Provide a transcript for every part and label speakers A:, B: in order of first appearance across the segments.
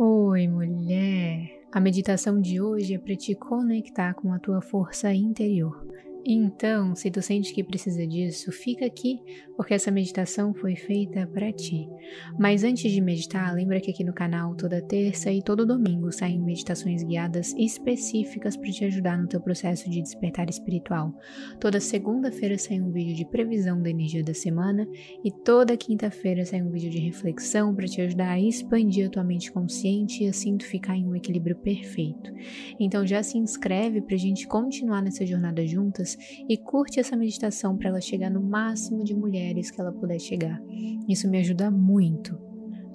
A: Oi, mulher! A meditação de hoje é para te conectar com a tua força interior então, se tu sente que precisa disso, fica aqui, porque essa meditação foi feita para ti. Mas antes de meditar, lembra que aqui no canal toda terça e todo domingo saem meditações guiadas específicas para te ajudar no teu processo de despertar espiritual. Toda segunda-feira sai um vídeo de previsão da energia da semana e toda quinta-feira sai um vídeo de reflexão para te ajudar a expandir a tua mente consciente e assim tu ficar em um equilíbrio perfeito. Então já se inscreve para a gente continuar nessa jornada juntas e curte essa meditação para ela chegar no máximo de mulheres que ela puder chegar. Isso me ajuda muito.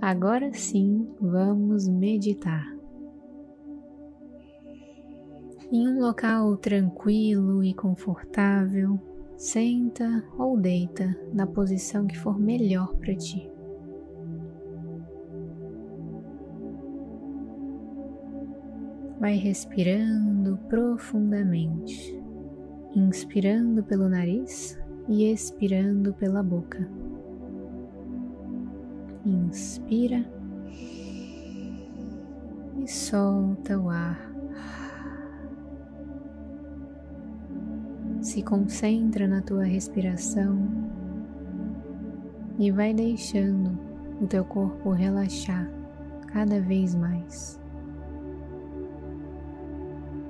A: Agora sim, vamos meditar. Em um local tranquilo e confortável, senta ou deita na posição que for melhor para ti. Vai respirando profundamente inspirando pelo nariz e expirando pela boca. Inspira e solta o ar. Se concentra na tua respiração e vai deixando o teu corpo relaxar cada vez mais.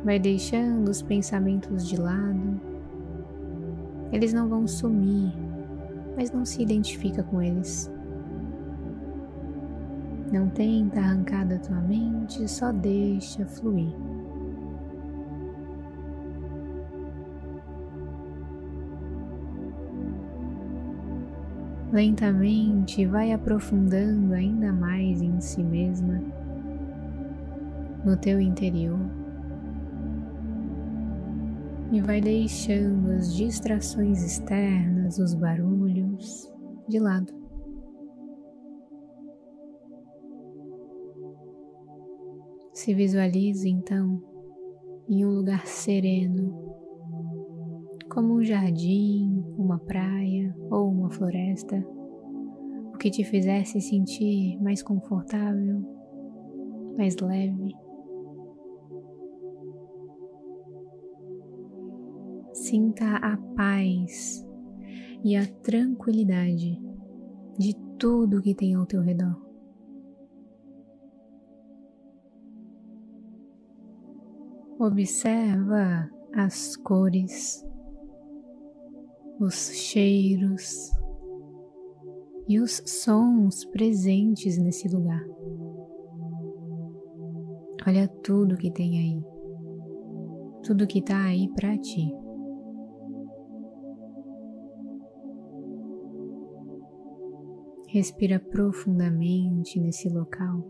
A: Vai deixando os pensamentos de lado. Eles não vão sumir, mas não se identifica com eles. Não tenta arrancar da tua mente, só deixa fluir. Lentamente vai aprofundando ainda mais em si mesma, no teu interior e vai deixando as distrações externas, os barulhos de lado. Se visualize então em um lugar sereno, como um jardim, uma praia ou uma floresta, o que te fizesse sentir mais confortável, mais leve. Sinta a paz e a tranquilidade de tudo que tem ao teu redor. Observa as cores, os cheiros e os sons presentes nesse lugar. Olha tudo que tem aí, tudo que está aí para ti. Respira profundamente nesse local.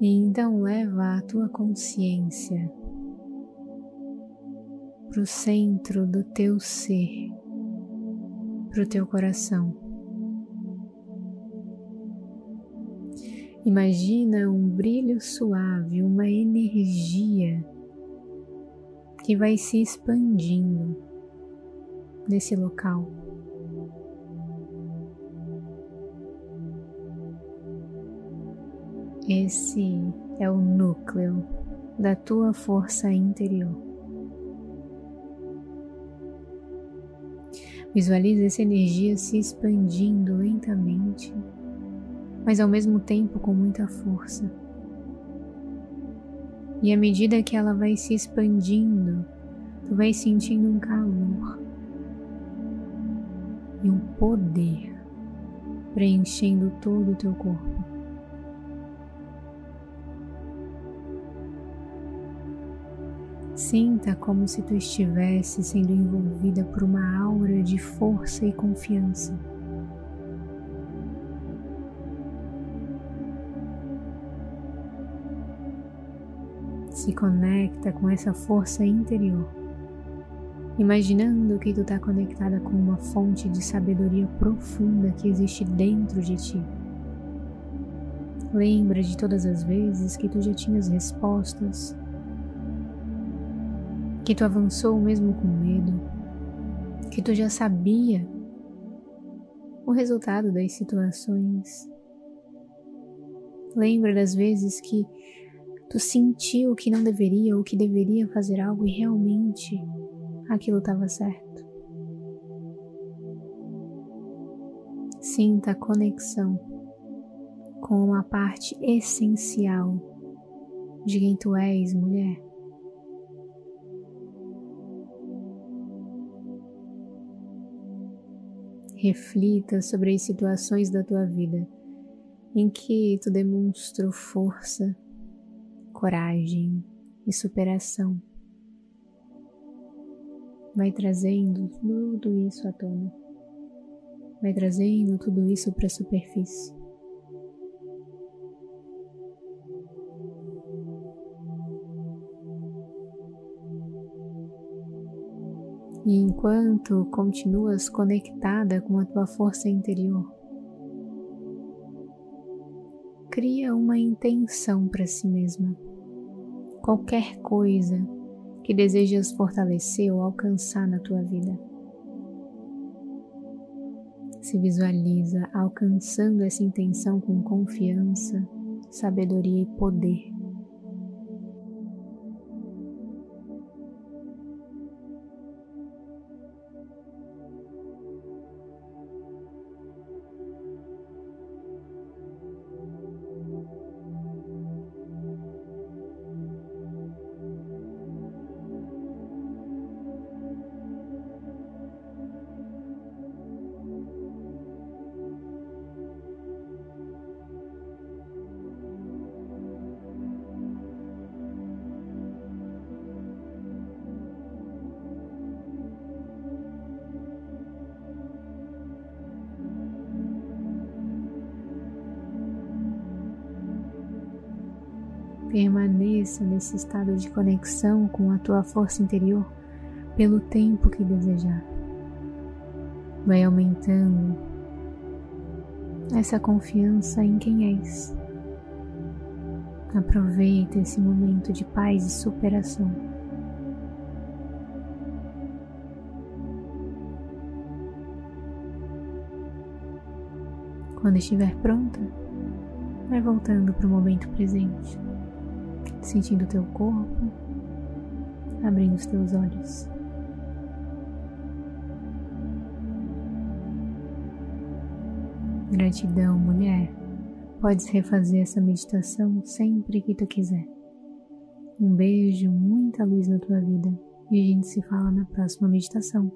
A: E então leva a tua consciência para o centro do teu ser, para o teu coração. Imagina um brilho suave, uma energia que vai se expandindo nesse local. Esse é o núcleo da tua força interior. Visualize essa energia se expandindo lentamente, mas ao mesmo tempo com muita força. E à medida que ela vai se expandindo, tu vai sentindo um calor e um poder preenchendo todo o teu corpo. Sinta como se tu estivesse sendo envolvida por uma aura de força e confiança. Se conecta com essa força interior, imaginando que tu está conectada com uma fonte de sabedoria profunda que existe dentro de ti. Lembra de todas as vezes que tu já tinhas respostas que tu avançou mesmo com medo, que tu já sabia o resultado das situações Lembra das vezes que tu sentiu que não deveria ou que deveria fazer algo e realmente aquilo estava certo. Sinta a conexão com uma parte essencial de quem tu és, mulher. Reflita sobre as situações da tua vida em que tu demonstrou força, coragem e superação. Vai trazendo tudo isso à tona. Vai trazendo tudo isso para a superfície. E enquanto continuas conectada com a tua força interior, cria uma intenção para si mesma. Qualquer coisa que desejas fortalecer ou alcançar na tua vida. Se visualiza alcançando essa intenção com confiança, sabedoria e poder. Permaneça nesse estado de conexão com a tua força interior pelo tempo que desejar. Vai aumentando essa confiança em quem és. Aproveita esse momento de paz e superação. Quando estiver pronta, vai voltando para o momento presente sentindo teu corpo, abrindo os teus olhos. Gratidão, mulher. Podes refazer essa meditação sempre que tu quiser. Um beijo, muita luz na tua vida e a gente se fala na próxima meditação.